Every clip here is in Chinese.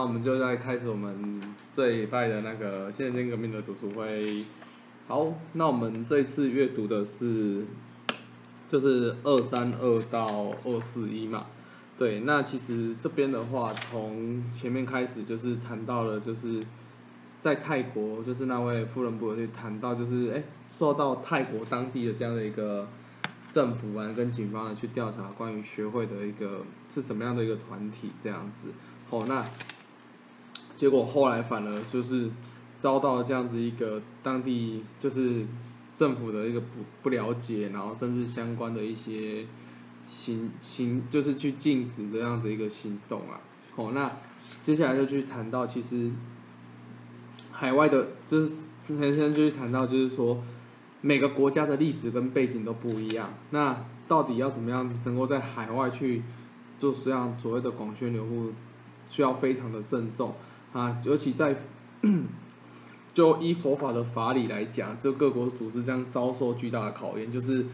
那我们就在开始我们这一拜的那个现今革命的读书会。好，那我们这一次阅读的是，就是二三二到二四一嘛。对，那其实这边的话，从前面开始就是谈到了，就是在泰国，就是那位夫人部去谈到，就是哎，受到泰国当地的这样的一个政府啊跟警方呢去调查关于学会的一个是什么样的一个团体这样子。哦，那。结果后来反而就是遭到这样子一个当地就是政府的一个不不了解，然后甚至相关的一些行行就是去禁止这样的一个行动啊。好，那接下来就去谈到其实海外的，就是之前先就去谈到就是说每个国家的历史跟背景都不一样，那到底要怎么样能够在海外去做这样所谓的广宣流布，需要非常的慎重。啊，尤其在 就依佛法的法理来讲，这各国组织将遭受巨大的考验。就是，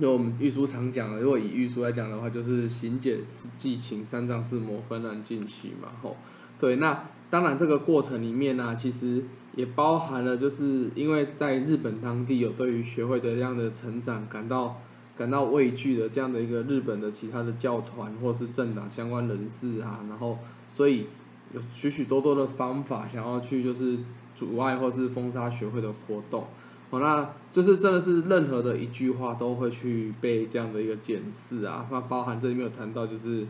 就我们玉书常讲的，如果以玉书来讲的话，就是行解是寄情，三藏是魔，纷然尽起嘛。吼，对，那当然这个过程里面呢，其实也包含了，就是因为在日本当地有对于学会的这样的成长感到感到畏惧的这样的一个日本的其他的教团或是政党相关人士啊，然后所以。有许许多多的方法想要去就是阻碍或是封杀学会的活动，好，那就是真的是任何的一句话都会去被这样的一个检视啊，那包含这里面有谈到就是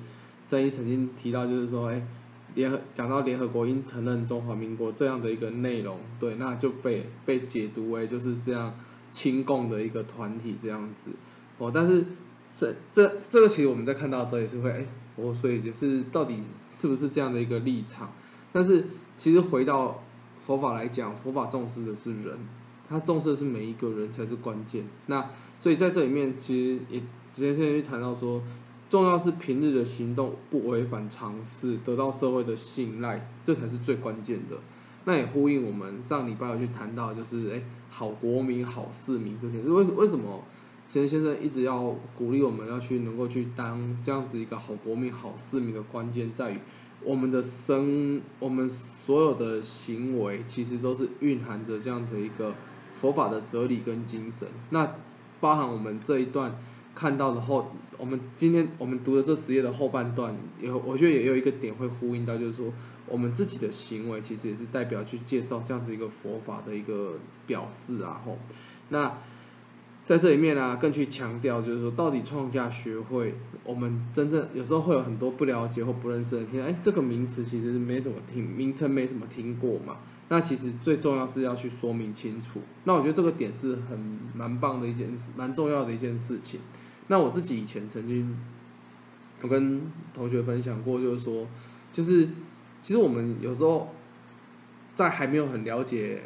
圣一曾经提到就是说，哎，联合讲到联合国应承认中华民国这样的一个内容，对，那就被被解读为就是这样亲共的一个团体这样子，哦，但是是这这个其实我们在看到的时候也是会，哎，我所以就是到底。是不是这样的一个立场？但是其实回到佛法来讲，佛法重视的是人，他重视的是每一个人才是关键。那所以在这里面，其实也直接现在去谈到说，重要是平日的行动不违反常识，得到社会的信赖，这才是最关键的。那也呼应我们上礼拜有去谈到，就是哎，好国民、好市民这些，为为什么？其实先生一直要鼓励我们要去能够去当这样子一个好国民、好市民的关键在于，我们的生、我们所有的行为其实都是蕴含着这样的一个佛法的哲理跟精神。那包含我们这一段看到的后，我们今天我们读的这十页的后半段，有我觉得也有一个点会呼应到，就是说我们自己的行为其实也是代表去介绍这样子一个佛法的一个表示啊吼，那。在这里面呢，更去强调，就是说，到底创价学会，我们真正有时候会有很多不了解或不认识的人听，哎，这个名词其实是没怎么听，名称没怎么听过嘛。那其实最重要是要去说明清楚。那我觉得这个点是很蛮棒的一件事，蛮重要的一件事情。那我自己以前曾经，我跟同学分享过，就是说，就是其实我们有时候在还没有很了解。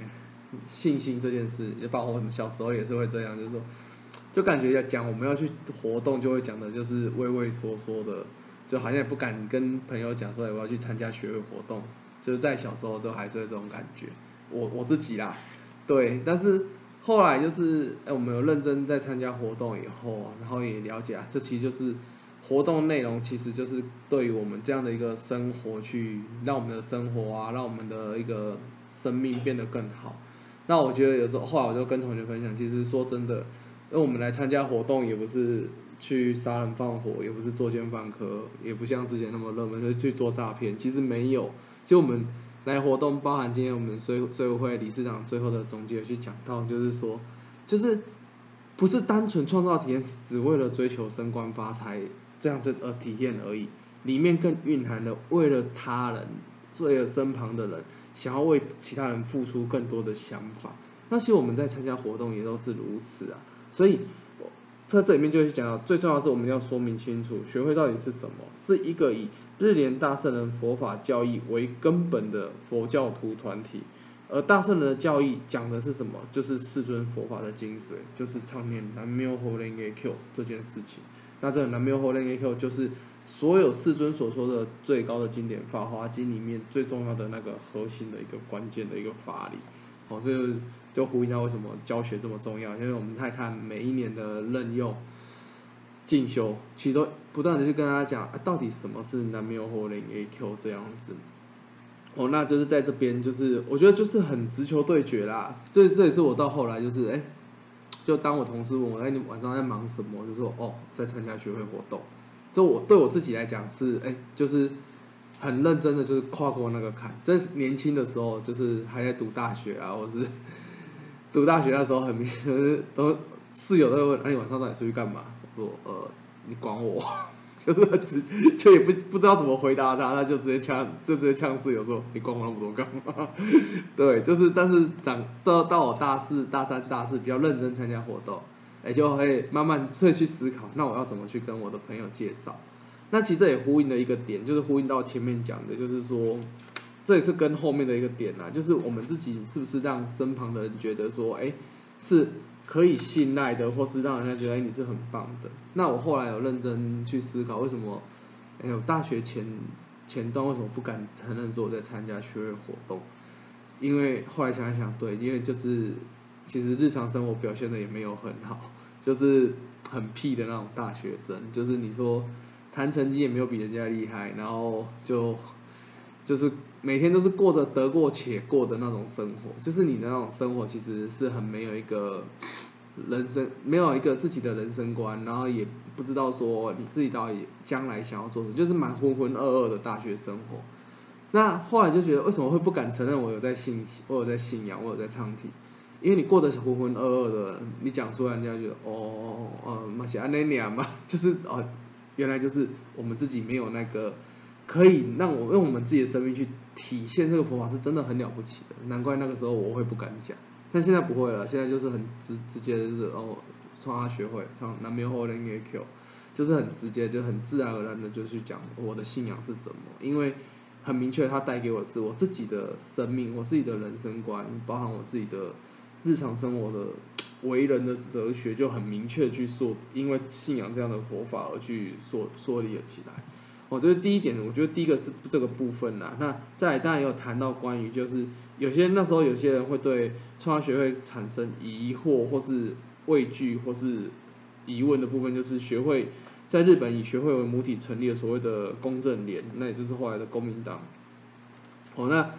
信心这件事，也包括我们小时候也是会这样，就是说，就感觉要讲我们要去活动，就会讲的就是畏畏缩缩的，就好像也不敢跟朋友讲说我要去参加学会活动，就是在小时候就还是这种感觉。我我自己啦，对，但是后来就是哎，我们有认真在参加活动以后，然后也了解啊，这其实就是活动内容，其实就是对于我们这样的一个生活去让我们的生活啊，让我们的一个生命变得更好。那我觉得有时候后来我就跟同学分享，其实说真的，因为我们来参加活动也不是去杀人放火，也不是作奸犯科，也不像之前那么热门，是去做诈骗。其实没有，就我们来活动，包含今天我们税税务会理事长最后的总结去讲到，就是说，就是不是单纯创造体验，只为了追求升官发财这样子而体验而已，里面更蕴含了为了他人，为了身旁的人。想要为其他人付出更多的想法，那些我们在参加活动也都是如此啊。所以在这里面就会讲到，最重要是我们要说明清楚，学会到底是什么，是一个以日莲大圣人佛法教义为根本的佛教徒团体。而大圣人的教义讲的是什么？就是世尊佛法的精髓，就是唱念南无阿弥陀佛这件事情。那这个南无阿弥陀佛就是。所有世尊所说的最高的经典《法华经》里面最重要的那个核心的一个关键的一个法理，好，所以就呼应到为什么教学这么重要，因为我们太看每一年的任用，进修，其实不断的去跟大家讲，啊、到底什么是南面或零 AQ 这样子。哦，那就是在这边，就是我觉得就是很直球对决啦。这这也是我到后来就是，哎，就当我同事问我，哎，你晚上在忙什么？就说，哦，在参加学会活动。就我对我自己来讲是，哎，就是很认真的，就是跨过那个坎。在年轻的时候，就是还在读大学啊，或是读大学那时候，很明显都室友都会问，那，你晚上到底出去干嘛？我说，呃，你管我。就是直，就也不不知道怎么回答他，他就直接呛，就直接呛室友说：“你管我那么多干嘛？” 对，就是，但是长到到我大四、大三、大四比较认真参加活动，哎，就会慢慢会去思考，那我要怎么去跟我的朋友介绍？那其实这也呼应了一个点，就是呼应到前面讲的，就是说，这也是跟后面的一个点啊，就是我们自己是不是让身旁的人觉得说，哎，是。可以信赖的，或是让人家觉得你是很棒的。那我后来有认真去思考，为什么？哎呦，大学前前端为什么不敢承认说我在参加学会活动？因为后来想一想，对，因为就是其实日常生活表现的也没有很好，就是很屁的那种大学生，就是你说谈成绩也没有比人家厉害，然后就就是每天都是过着得过且过的那种生活，就是你的那种生活其实是很没有一个。人生没有一个自己的人生观，然后也不知道说你自己到底将来想要做什么，就是蛮浑浑噩噩的大学生活。那后来就觉得为什么会不敢承认我有在信，我有在信仰，我有在唱体？因为你过得浑浑噩噩的，你讲出来人家觉得哦哦，马西安那娘嘛，就是哦，原来就是我们自己没有那个可以让我用我们自己的生命去体现这个佛法是真的很了不起的，难怪那个时候我会不敢讲。但现在不会了，现在就是很直直接，就是哦，创他学会唱南无后人耶 Q，就是很直接，就很自然而然的就去讲我的信仰是什么，因为很明确，它带给我是我自己的生命，我自己的人生观，包含我自己的日常生活的为人的哲学，就很明确去说，因为信仰这样的佛法而去说说理了起来。我觉得第一点，我觉得第一个是这个部分啦。那再当然也有谈到关于，就是有些那时候有些人会对创学会产生疑惑，或是畏惧，或是疑问的部分，就是学会在日本以学会为母体成立了所谓的公正联，那也就是后来的公民党。哦，那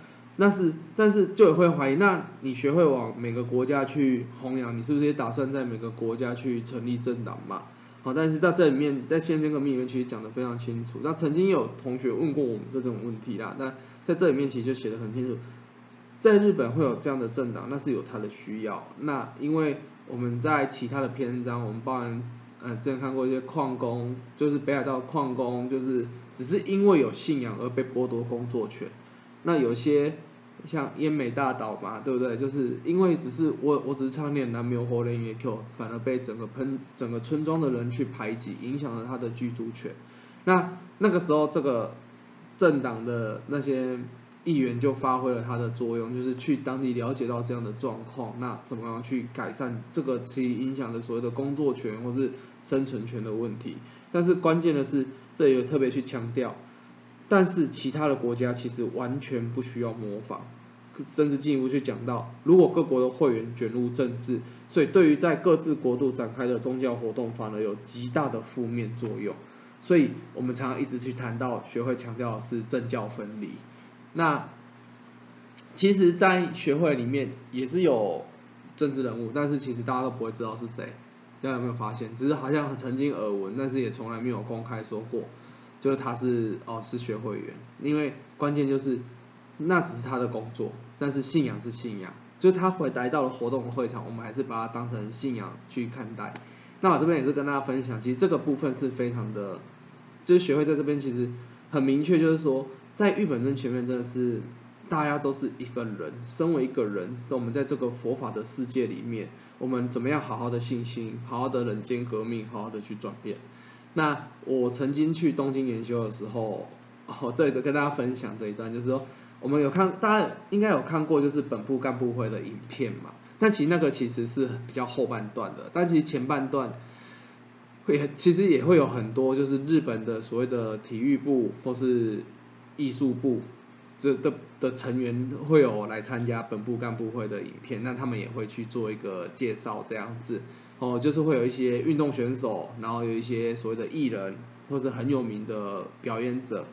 那是，但是就也会怀疑，那你学会往每个国家去弘扬，你是不是也打算在每个国家去成立政党嘛？好，但是在这里面，在宪政革命里面，其实讲的非常清楚。那曾经有同学问过我们这种问题啦，那在这里面其实就写的很清楚，在日本会有这样的政党，那是有它的需要。那因为我们在其他的篇章，我们包含嗯之前看过一些矿工，就是北海道矿工，就是只是因为有信仰而被剥夺工作权。那有些。像烟美大岛嘛，对不对？就是因为只是我，我只是唱念南无活人耶 Q，反而被整个喷整个村庄的人去排挤，影响了他的居住权。那那个时候，这个政党的那些议员就发挥了他的作用，就是去当地了解到这样的状况，那怎么样去改善这个其影响的所谓的工作权或是生存权的问题？但是关键的是，这也特别去强调。但是其他的国家其实完全不需要模仿，甚至进一步去讲到，如果各国的会员卷入政治，所以对于在各自国度展开的宗教活动反而有极大的负面作用。所以我们常常一直去谈到，学会强调的是政教分离。那其实，在学会里面也是有政治人物，但是其实大家都不会知道是谁。大家有没有发现？只是好像曾经耳闻，但是也从来没有公开说过。就是他是哦是学会员，因为关键就是那只是他的工作，但是信仰是信仰，就是他回来到了活动的会场，我们还是把它当成信仰去看待。那我这边也是跟大家分享，其实这个部分是非常的，就是学会在这边其实很明确，就是说在日本尊前面真的是大家都是一个人，身为一个人，那我们在这个佛法的世界里面，我们怎么样好好的信心，好好的人间革命，好好的去转变。那我曾经去东京研修的时候，哦，这个跟大家分享这一段，就是说我们有看，大家应该有看过，就是本部干部会的影片嘛。但其实那个其实是比较后半段的，但其实前半段会其实也会有很多，就是日本的所谓的体育部或是艺术部这的的成员会有来参加本部干部会的影片，那他们也会去做一个介绍这样子。哦，就是会有一些运动选手，然后有一些所谓的艺人，或是很有名的表演者，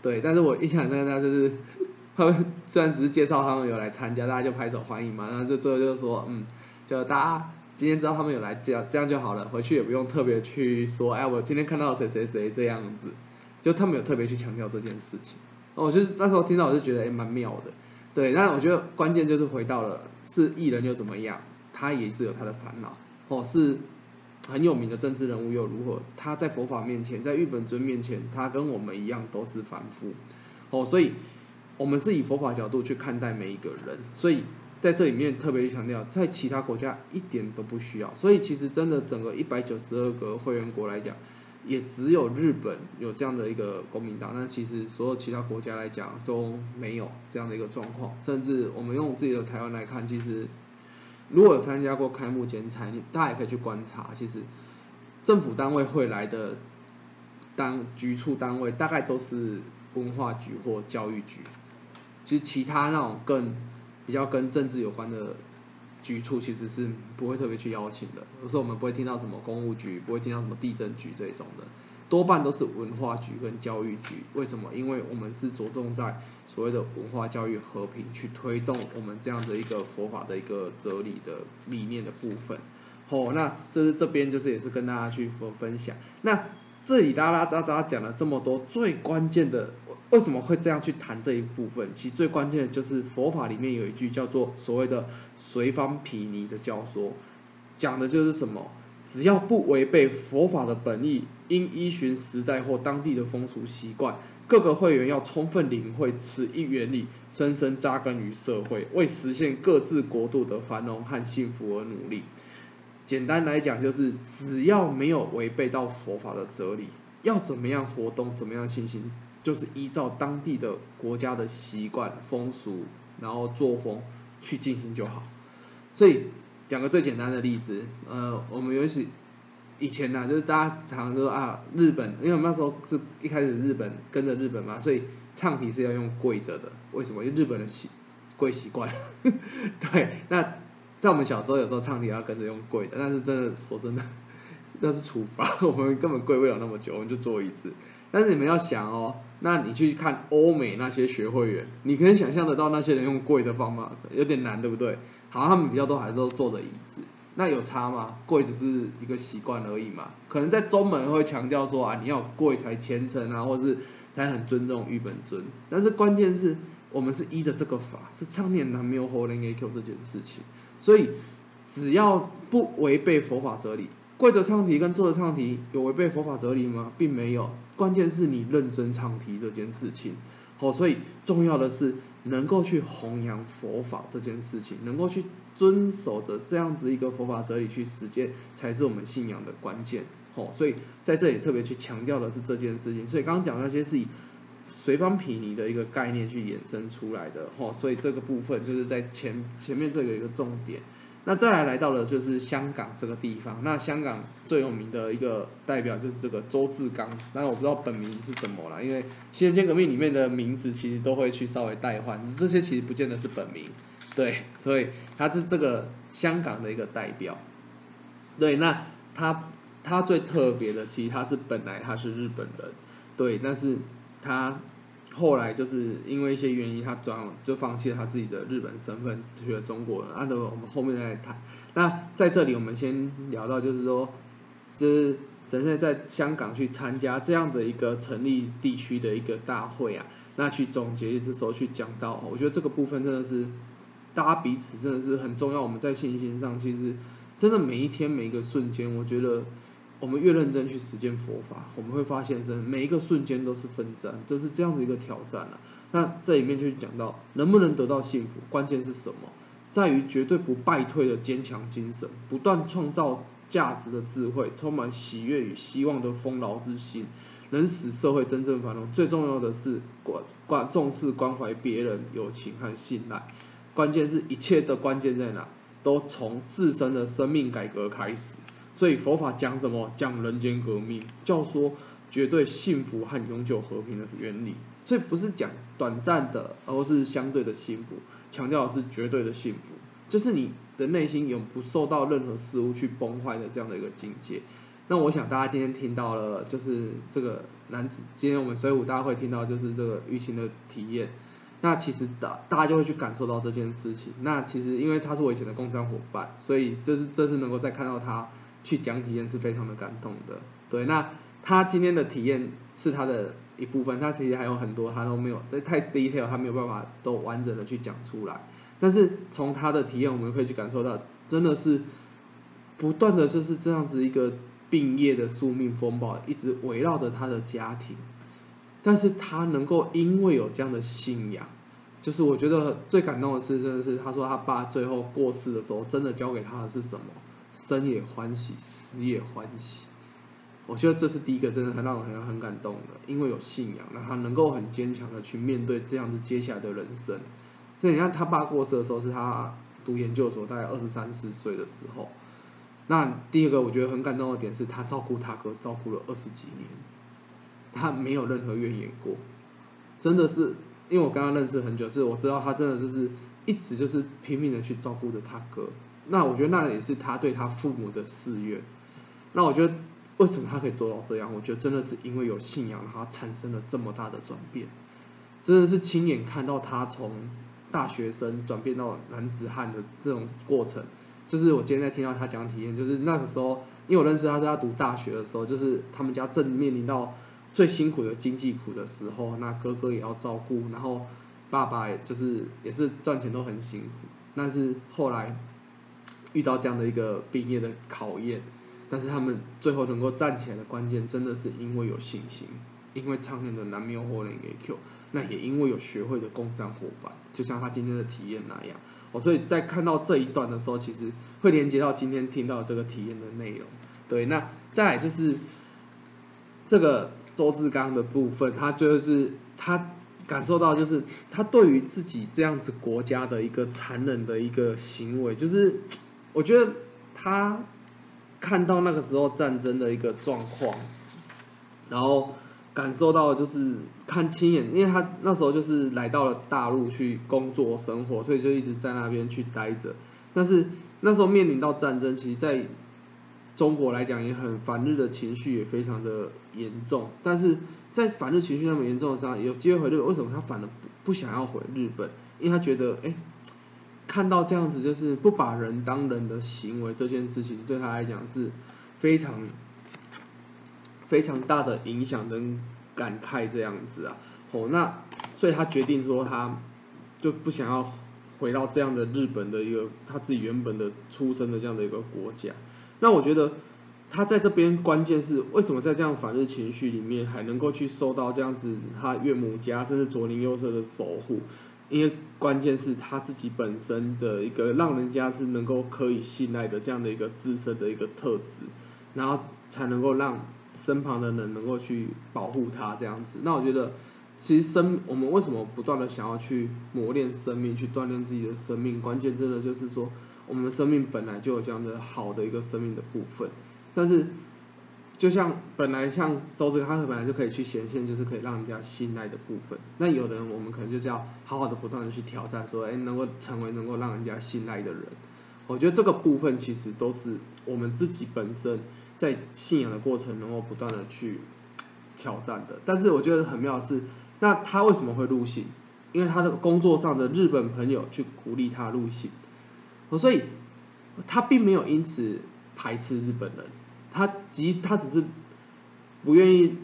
对。但是我印象深刻，就是 他们虽然只是介绍他们有来参加，大家就拍手欢迎嘛。然后就最后就是说，嗯，就大家今天知道他们有来，这样这样就好了，回去也不用特别去说，哎，我今天看到谁谁谁这样子，就他们有特别去强调这件事情。我就是那时候听到，我就觉得哎，蛮妙的。对，那我觉得关键就是回到了，是艺人又怎么样，他也是有他的烦恼。哦，是很有名的政治人物又如何？他在佛法面前，在日本尊面前，他跟我们一样都是凡夫。哦，所以我们是以佛法角度去看待每一个人。所以在这里面特别强调，在其他国家一点都不需要。所以其实真的整个一百九十二个会员国来讲，也只有日本有这样的一个公民党。那其实所有其他国家来讲都没有这样的一个状况。甚至我们用自己的台湾来看，其实。如果有参加过开幕剪彩，你大家也可以去观察。其实政府单位会来的当局处单位，大概都是文化局或教育局。其实其他那种更比较跟政治有关的局处，其实是不会特别去邀请的。有时候我们不会听到什么公务局，不会听到什么地震局这一种的。多半都是文化局跟教育局，为什么？因为我们是着重在所谓的文化教育和平，去推动我们这样的一个佛法的一个哲理的理念的部分。好，那这是这边就是也是跟大家去分分享。那这里拉拉杂杂讲了这么多，最关键的为什么会这样去谈这一部分？其实最关键的就是佛法里面有一句叫做所谓的随方毗尼的教说，讲的就是什么？只要不违背佛法的本意，应依循时代或当地的风俗习惯，各个会员要充分领会此一原理，深深扎根于社会，为实现各自国度的繁荣和幸福而努力。简单来讲，就是只要没有违背到佛法的哲理，要怎么样活动，怎么样进行，就是依照当地的国家的习惯、风俗，然后作风去进行就好。所以。讲个最简单的例子，呃，我们尤其以前呢，就是大家常说啊，日本，因为我们那时候是一开始日本跟着日本嘛，所以唱题是要用跪着的。为什么？因为日本的习跪习惯。对，那在我们小时候有时候唱题要跟着用跪的，但是真的说真的，那是处罚，我们根本跪不了那么久，我们就坐椅子。但是你们要想哦，那你去看欧美那些学会员，你可以想象得到那些人用跪的方法，有点难，对不对？好像，他们比较多还是都坐着椅子，那有差吗？跪只是一个习惯而已嘛。可能在中门会强调说啊，你要跪才虔诚啊，或是才很尊重玉本尊。但是关键是我们是依着这个法，是唱念南无佛灵 A Q 这件事情。所以只要不违背佛法哲理，跪着唱题跟坐着唱题有违背佛法哲理吗？并没有。关键是你认真唱题这件事情。好，所以重要的是。能够去弘扬佛法这件事情，能够去遵守着这样子一个佛法哲理去实践，才是我们信仰的关键。吼，所以在这里特别去强调的是这件事情。所以刚刚讲那些是以随方毗尼的一个概念去衍生出来的。吼，所以这个部分就是在前前面这个一个重点。那再来来到了就是香港这个地方，那香港最有名的一个代表就是这个周志刚，但我不知道本名是什么啦，因为新人间革命里面的名字其实都会去稍微代换，这些其实不见得是本名，对，所以他是这个香港的一个代表，对，那他他最特别的，其实他是本来他是日本人，对，但是他。后来就是因为一些原因，他转就放弃了他自己的日本身份，去了中国了。按照我们后面再谈。那在这里，我们先聊到，就是说，就是神圣在香港去参加这样的一个成立地区的一个大会啊，那去总结的时候去讲到，我觉得这个部分真的是大家彼此真的是很重要。我们在信心上，其实真的每一天每一个瞬间，我觉得。我们越认真去实践佛法，我们会发现，是每一个瞬间都是奋战，就是这样的一个挑战了。那这里面就讲到，能不能得到幸福，关键是什么？在于绝对不败退的坚强精神，不断创造价值的智慧，充满喜悦与希望的丰饶之心，能使社会真正繁荣。最重要的是关关重视关怀别人友情和信赖。关键是一切的关键在哪？都从自身的生命改革开始。所以佛法讲什么？讲人间革命，教说绝对幸福和永久和平的原理。所以不是讲短暂的，而是相对的幸福，强调的是绝对的幸福，就是你的内心永不受到任何事物去崩坏的这样的一个境界。那我想大家今天听到了，就是这个男子，今天我们水浒大家会听到就是这个舆情的体验。那其实大大家就会去感受到这件事情。那其实因为他是我以前的共商伙伴，所以这是这次能够再看到他去讲体验是非常的感动的。对，那他今天的体验是他的一部分，他其实还有很多他都没有，太 detail，他没有办法都完整的去讲出来。但是从他的体验，我们可以去感受到，真的是不断的就是这样子一个病业的宿命风暴，一直围绕着他的家庭。但是他能够因为有这样的信仰，就是我觉得最感动的是，真的是他说他爸最后过世的时候，真的交给他的是什么？生也欢喜，死也欢喜。我觉得这是第一个真的很让我很很感动的，因为有信仰，那他能够很坚强的去面对这样子接下来的人生。所以你看他爸过世的时候，是他读研究所，大概二十三四岁的时候。那第二个我觉得很感动的点是他照顾他哥，照顾了二十几年。他没有任何怨言过，真的是，因为我跟他认识很久，是我知道他真的就是一直就是拼命的去照顾着他哥。那我觉得那也是他对他父母的誓愿。那我觉得为什么他可以做到这样？我觉得真的是因为有信仰，他产生了这么大的转变。真的是亲眼看到他从大学生转变到男子汉的这种过程。就是我今天在听到他讲体验，就是那个时候，因为我认识他是他读大学的时候，就是他们家正面临到。最辛苦的经济苦的时候，那哥哥也要照顾，然后爸爸就是也是赚钱都很辛苦，但是后来遇到这样的一个毕业的考验，但是他们最后能够站起来的关键，真的是因为有信心，因为常年的南没有活人给 Q，那也因为有学会的共战伙伴，就像他今天的体验那样，哦，所以在看到这一段的时候，其实会连接到今天听到这个体验的内容，对，那再就是这个。周志刚的部分，他就是他感受到，就是他对于自己这样子国家的一个残忍的一个行为，就是我觉得他看到那个时候战争的一个状况，然后感受到就是看亲眼，因为他那时候就是来到了大陆去工作生活，所以就一直在那边去待着。但是那时候面临到战争，其实，在中国来讲也很反日的情绪也非常的严重，但是在反日情绪那么严重的时候，有机会回日本，为什么他反而不不想要回日本？因为他觉得，哎，看到这样子就是不把人当人的行为这件事情，对他来讲是非常非常大的影响跟感慨这样子啊。哦，那所以他决定说，他就不想要回到这样的日本的一个他自己原本的出生的这样的一个国家。那我觉得他在这边关键是为什么在这样反日情绪里面还能够去受到这样子他岳母家甚至左邻右舍的守护，因为关键是他自己本身的一个让人家是能够可以信赖的这样的一个自身的一个特质，然后才能够让身旁的人能够去保护他这样子。那我觉得其实生我们为什么不断的想要去磨练生命，去锻炼自己的生命，关键真的就是说。我们的生命本来就有这样的好的一个生命的部分，但是就像本来像周志他本来就可以去显现，就是可以让人家信赖的部分。那有的人我们可能就是要好好的不断的去挑战，说哎能够成为能够让人家信赖的人。我觉得这个部分其实都是我们自己本身在信仰的过程能够不断的去挑战的。但是我觉得很妙的是，那他为什么会入信？因为他的工作上的日本朋友去鼓励他入信。所以，他并没有因此排斥日本人，他即他只是不愿意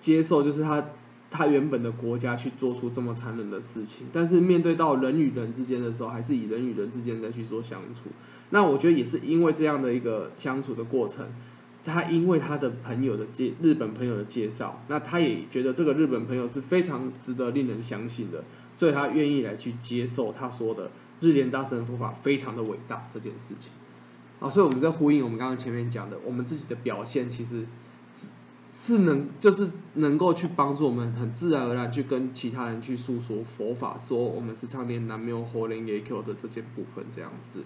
接受，就是他他原本的国家去做出这么残忍的事情。但是面对到人与人之间的时候，还是以人与人之间再去做相处。那我觉得也是因为这样的一个相处的过程，他因为他的朋友的介日本朋友的介绍，那他也觉得这个日本朋友是非常值得令人相信的，所以他愿意来去接受他说的。日莲大神佛法非常的伟大这件事情，啊，所以我们在呼应我们刚刚前面讲的，我们自己的表现其实是是能就是能够去帮助我们很自然而然去跟其他人去诉说佛法，说我们是唱念南无活莲耶 Q 的这件部分这样子。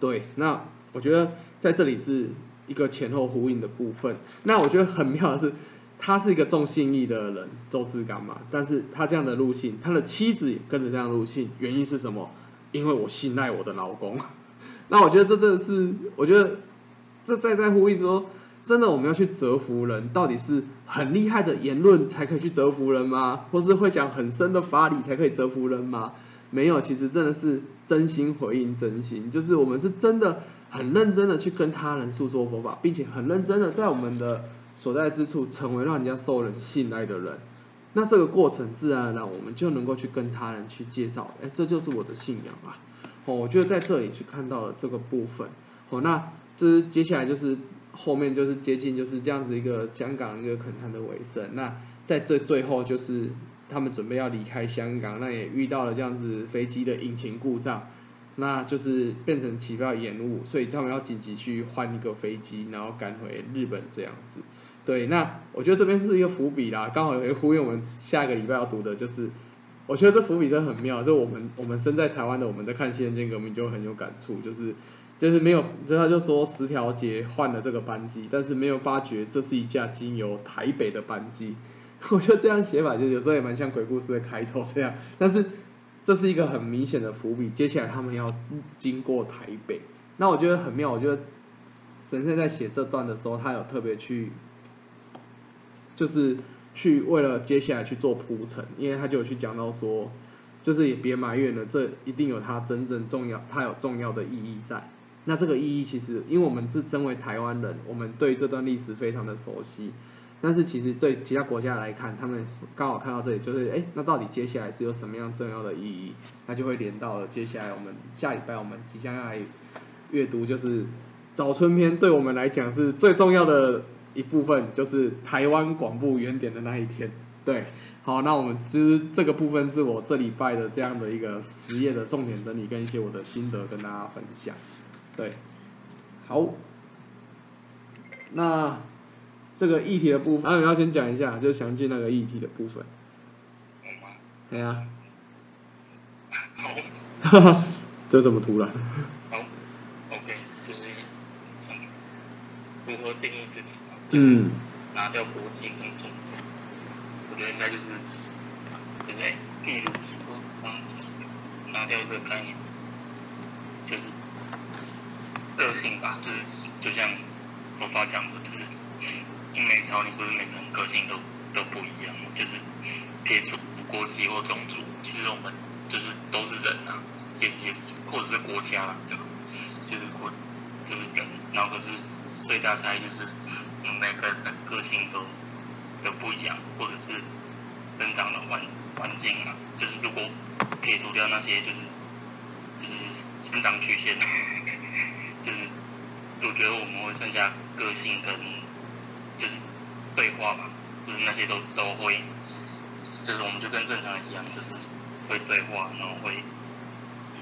对，那我觉得在这里是一个前后呼应的部分。那我觉得很妙的是，他是一个重信义的人，周志刚嘛，但是他这样的路性，他的妻子也跟着这样路性，原因是什么？因为我信赖我的老公。那我觉得这真的是，我觉得这在在呼应说，真的我们要去折服人，到底是很厉害的言论才可以去折服人吗？或是会讲很深的法理才可以折服人吗？没有，其实真的是真心回应真心，就是我们是真的很认真的去跟他人诉说佛法，并且很认真的在我们的所在之处成为让人家受人信赖的人。那这个过程自然而然我们就能够去跟他人去介绍，哎，这就是我的信仰啊。哦，我觉得在这里去看到了这个部分。哦，那这接下来就是后面就是接近就是这样子一个香港一个恳谈的尾声。那在这最后就是他们准备要离开香港，那也遇到了这样子飞机的引擎故障，那就是变成起飞延误，所以他们要紧急去换一个飞机，然后赶回日本这样子。对，那我觉得这边是一个伏笔啦，刚好也呼应我们下一个礼拜要读的就是。我觉得这伏笔真的很妙，就我们我们身在台湾的，我们在看《新人间革命》就很有感触，就是就是没有，就他就说十条街换了这个班机，但是没有发觉这是一架经由台北的班机。我觉得这样写法就有时候也蛮像鬼故事的开头这样，但是这是一个很明显的伏笔，接下来他们要经过台北。那我觉得很妙，我觉得神仙在写这段的时候，他有特别去，就是。去为了接下来去做铺陈，因为他就有去讲到说，就是也别埋怨了，这一定有它真正重要，它有重要的意义在。那这个意义其实，因为我们是身为台湾人，我们对这段历史非常的熟悉。但是其实对其他国家来看，他们刚好看到这里，就是哎，那到底接下来是有什么样重要的意义？那就会连到了接下来我们下礼拜我们即将要来阅读，就是早春篇，对我们来讲是最重要的。一部分就是台湾广播原点的那一天，对，好，那我们其实这个部分是我这礼拜的这样的一个实业的重点整理跟一些我的心得跟大家分享，对，好，那这个议题的部分，啊，你要先讲一下，就详细那个议题的部分，对啊，好，哈哈，这怎么突然？好，OK，就是如何定义自己？嗯，拿掉国际工作，我觉得应该就是，就是例如说，嗯，拿掉这个概念，就是个性吧，就是就像佛法讲的，就是因为条理不是每个人个性都都不一样，就是撇除国籍或种族，其实我们就是都是人啊，也也或者是国家，对吧？就是国就是人，然后可是最大差异就是。每个人的个性都都不一样，或者是生长的环环境啊，就是如果撇除掉那些，就是就是成长曲线，就是我觉得我们会剩下个性跟就是对话吧，就是那些都都会，就是我们就跟正常人一样，就是会对话，然后会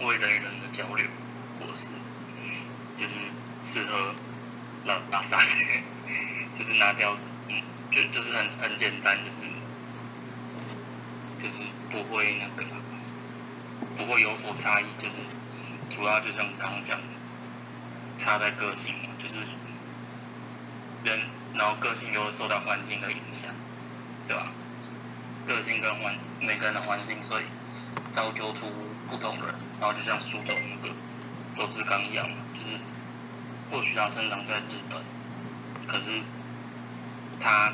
会人与人的交流，或是就是适合拉拉撒。就是拿掉，嗯，就就是很很简单，就是就是不会那个，不会有所差异，就是主要就像刚刚讲，差在个性嘛，就是人，然后个性又受到环境的影响，对吧？个性跟环每个人的环境，所以造就出不同人，然后就像书中那个周志刚一样嘛，就是或许他生长在日本，可是。他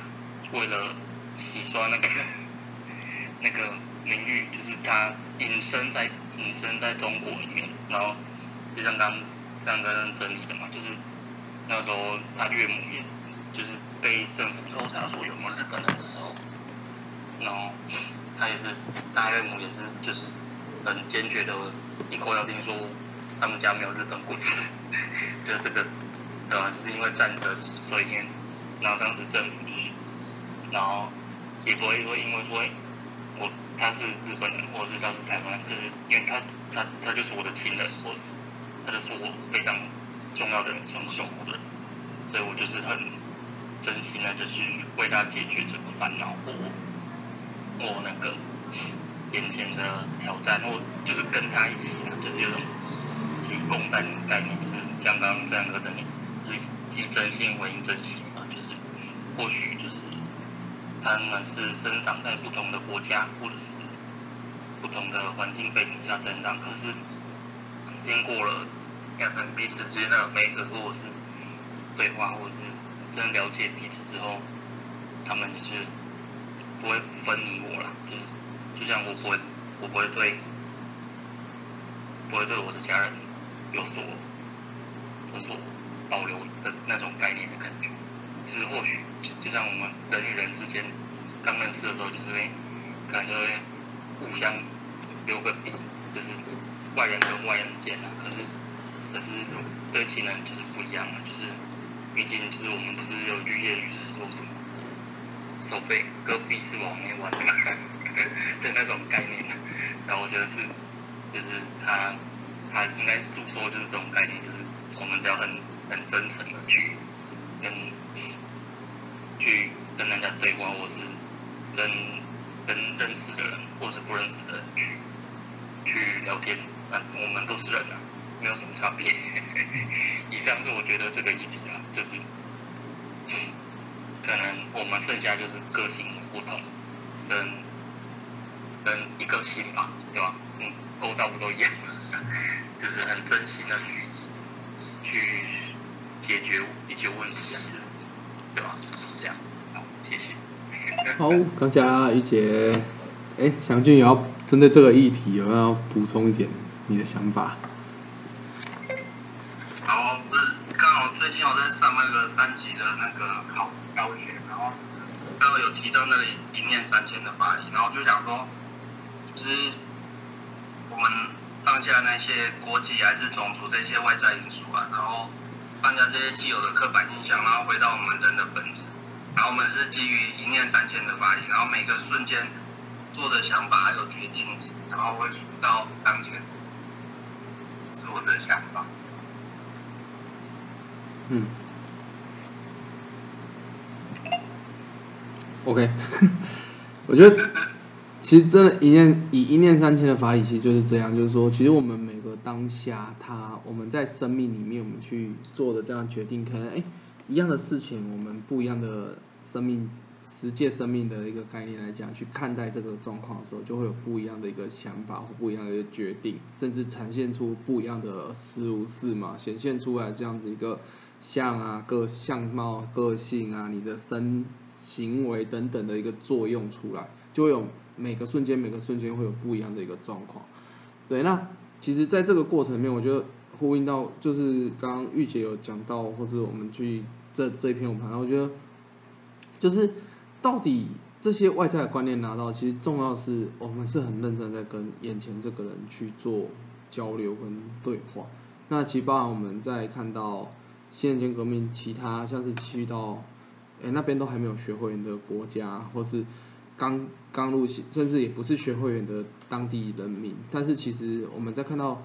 为了洗刷那个 那个名誉，就是他隐身在隐身在中国里面，然后就像刚这样跟整理的嘛，就是那时候他岳母也就是被政府抽查说有没有日本人的时候，然后他也是大岳母也是就是很坚决的一口咬定说他们家没有日本骨子，就这个对吧？就是因为战争，所以。然后当时证明，然后也不会说因为说，我他是日本人，或是他是台湾，就是因为他他他就是我的亲人，或是他就是我非常重要的人，很守护的人，所以我就是很真心的，就是为他解决这个烦恼，或或那个眼前的挑战，或就是跟他一起，就是有种起共战的概念，就是像刚刚这样的整理，就是以真心回应真心。或许就是他们是生长在不同的国家或者是不同的环境背景下成长，可是经过了两人彼此之间的媒合或者是对话，或者是真了解彼此之后，他们就是不会分你我了，就是就像我不会我不会对不会对我的家人有所有所保留的那种概念的感觉，就是或许就像我们人与人之间刚认识的时候，就是会可能就会互相留个底，就是外人跟外人之间啊，可是可是对亲人就是不一样了，就是毕竟就是我们不是有句谚语就是说什么手背隔壁是往内弯 的那种概念，然后我觉得是就是他他应该诉说就是这种概念，就是我们只要很很真诚的去跟去跟人家对话，或是跟跟认识的人或是不认识的人去去聊天，那我们都是人啊，没有什么差别。以上是我觉得这个议题啊，就是可能我们剩下就是个性不同，跟跟一个心吧，对吧？嗯，构造不都一样，就是很真心的去去解决一些问题啊，就是这样，好，谢谢。好，刚才玉姐，哎，祥俊也要针对这个议题有没有补充一点你的想法？然后不是刚好最近我在上那个三级的那个考教学，然后刚好有提到那个一念三千的法理，然后就想说，就是我们放下那些国籍还是种族这些外在因素啊，然后放下这些既有的刻板印象，然后回到我们人的本质，然后我们是基于一念三千的法理，然后每个瞬间做的想法还有决定，然后会触到当前，是我的想法。嗯，OK，我觉得其实真的，一念以一念三千的法理，其实就是这样，就是说，其实我们每个当下，他我们在生命里面，我们去做的这样决定，可能哎，一样的事情，我们不一样的生命实践生命的一个概念来讲，去看待这个状况的时候，就会有不一样的一个想法或不一样的一个决定，甚至呈现出不一样的思路是嘛，显现出来这样子一个。像啊，个相貌、个性啊，你的身行为等等的一个作用出来，就会有每个瞬间、每个瞬间会有不一样的一个状况。对，那其实在这个过程里面，我觉得呼应到就是刚刚玉姐有讲到，或者我们去这这一篇我们谈，我觉得就是到底这些外在的观念拿到，其实重要是我们是很认真在跟眼前这个人去做交流跟对话。那其实包含我们在看到。新人间革命，其他像是去到，哎那边都还没有学会的国家，或是刚刚入新，甚至也不是学会员的当地人民，但是其实我们在看到，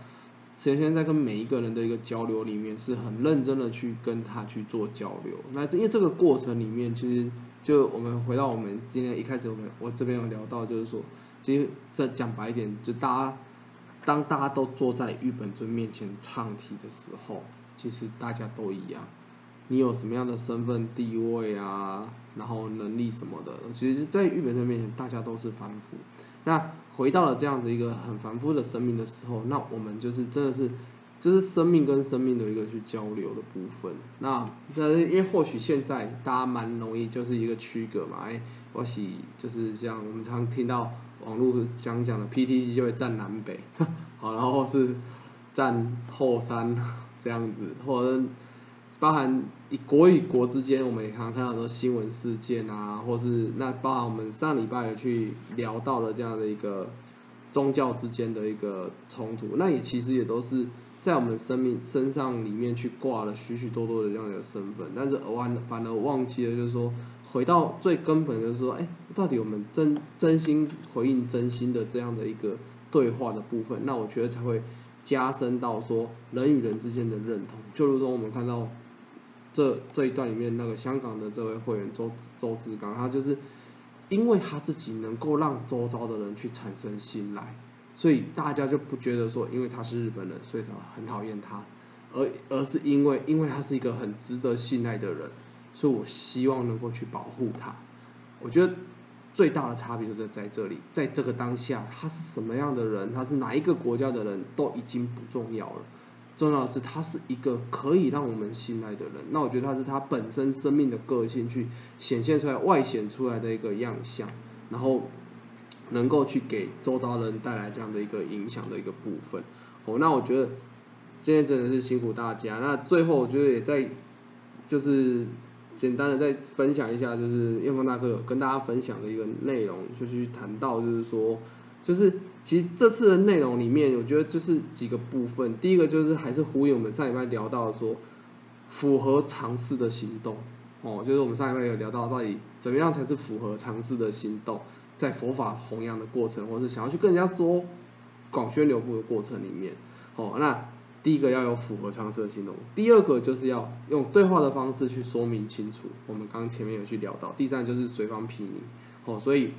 陈先生在跟每一个人的一个交流里面，是很认真的去跟他去做交流。那因为这个过程里面，其实就我们回到我们今天一开始，我们我这边有聊到，就是说，其实这讲白一点，就大家当大家都坐在玉本尊面前唱题的时候。其实大家都一样，你有什么样的身份地位啊，然后能力什么的，其实，在日本人面前，大家都是凡夫。那回到了这样子一个很凡夫的生命的时候，那我们就是真的是，就是生命跟生命的一个去交流的部分。那但是因为或许现在大家蛮容易就是一个区隔嘛，哎，或许就是像我们常听到网络讲讲的 PTT 就会站南北，好，然后是站后山。这样子，或者包含以国与国之间，我们也常常看到很多新闻事件啊，或是那包含我们上礼拜有去聊到了这样的一个宗教之间的一个冲突，那也其实也都是在我们生命身上里面去挂了许许多多的这样的身份，但是完反而忘记了，就是说回到最根本，就是说，哎，到底我们真真心回应真心的这样的一个对话的部分，那我觉得才会。加深到说人与人之间的认同，就如同我们看到这这一段里面那个香港的这位会员周周志刚，他就是因为他自己能够让周遭的人去产生信赖，所以大家就不觉得说因为他是日本人，所以他很讨厌他，而而是因为因为他是一个很值得信赖的人，所以我希望能够去保护他。我觉得最大的差别就是在这里，在这个当下，他是什么样的人，他是哪一个国家的人都已经不重要了。重要的是，他是一个可以让我们信赖的人。那我觉得他是他本身生命的个性去显现出来、外显出来的一个样相，然后能够去给周遭人带来这样的一个影响的一个部分。哦，那我觉得今天真的是辛苦大家。那最后我觉得也在就是简单的再分享一下，就是燕峰大哥有跟大家分享的一个内容，就是谈到就是说，就是。其实这次的内容里面，我觉得就是几个部分。第一个就是还是呼应我们上礼拜聊到说，符合常识的行动，哦，就是我们上礼拜有聊到到底怎么样才是符合常识的行动，在佛法弘扬的过程，或是想要去跟人家说广宣流布的过程里面，哦，那第一个要有符合常识的行动，第二个就是要用对话的方式去说明清楚。我们刚前面有去聊到，第三就是随方批拟，哦，所以。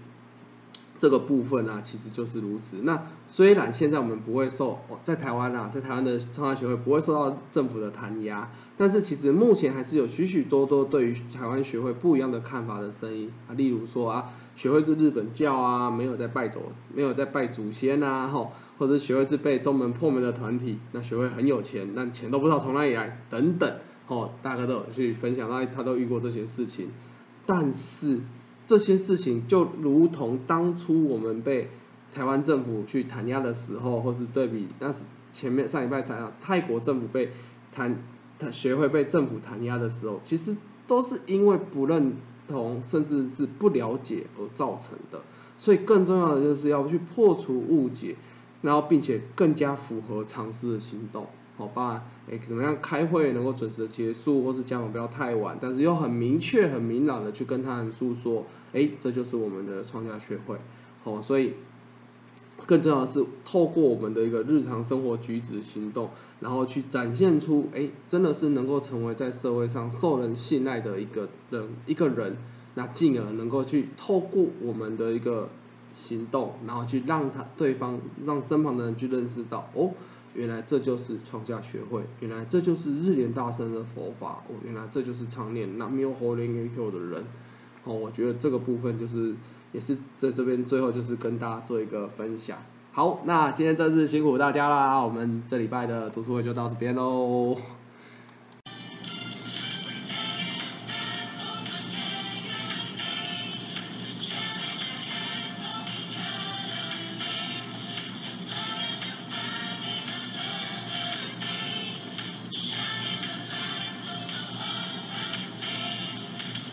这个部分啊，其实就是如此。那虽然现在我们不会受在台湾啊，在台湾的创业学会不会受到政府的弹压，但是其实目前还是有许许多多对于台湾学会不一样的看法的声音啊。例如说啊，学会是日本教啊，没有在拜祖，没有在拜祖先呐，吼，或者学会是被中门破门的团体，那学会很有钱，那钱都不知道从哪里来，等等，吼，大家都有去分享到他都遇过这些事情，但是。这些事情就如同当初我们被台湾政府去弹压的时候，或是对比那是前面上礼拜谈到泰国政府被弹，他学会被政府弹压的时候，其实都是因为不认同甚至是不了解而造成的。所以更重要的就是要去破除误解，然后并且更加符合常识的行动。好吧，哎，怎么样开会能够准时的结束，或是讲完不要太晚，但是又很明确、很明朗的去跟他人诉说，哎，这就是我们的创价学会，好，所以更重要的是透过我们的一个日常生活举止行动，然后去展现出，哎，真的是能够成为在社会上受人信赖的一个人，一个人，那进而能够去透过我们的一个行动，然后去让他对方让身旁的人去认识到，哦。原来这就是创价学会，原来这就是日莲大圣的佛法，哦，原来这就是常念那妙佛莲耶 Q 的人，哦，我觉得这个部分就是也是在这边最后就是跟大家做一个分享。好，那今天真是辛苦大家啦，我们这礼拜的读书会就到这边喽。